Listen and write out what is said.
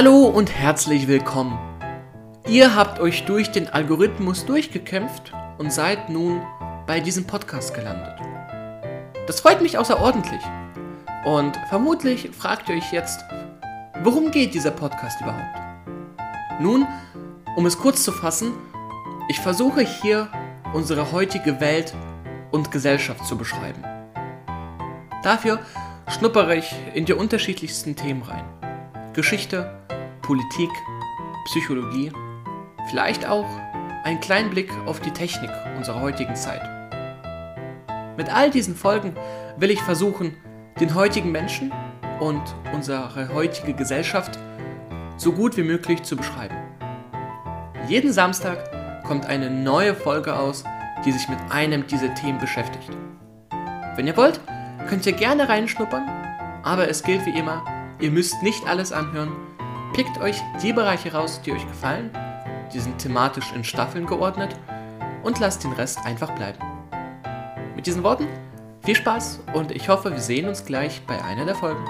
Hallo und herzlich willkommen. Ihr habt euch durch den Algorithmus durchgekämpft und seid nun bei diesem Podcast gelandet. Das freut mich außerordentlich. Und vermutlich fragt ihr euch jetzt, worum geht dieser Podcast überhaupt? Nun, um es kurz zu fassen, ich versuche hier unsere heutige Welt und Gesellschaft zu beschreiben. Dafür schnuppere ich in die unterschiedlichsten Themen rein. Geschichte, Politik, Psychologie, vielleicht auch einen kleinen Blick auf die Technik unserer heutigen Zeit. Mit all diesen Folgen will ich versuchen, den heutigen Menschen und unsere heutige Gesellschaft so gut wie möglich zu beschreiben. Jeden Samstag kommt eine neue Folge aus, die sich mit einem dieser Themen beschäftigt. Wenn ihr wollt, könnt ihr gerne reinschnuppern, aber es gilt wie immer, ihr müsst nicht alles anhören. Pickt euch die Bereiche raus, die euch gefallen, die sind thematisch in Staffeln geordnet und lasst den Rest einfach bleiben. Mit diesen Worten viel Spaß und ich hoffe, wir sehen uns gleich bei einer der Folgen.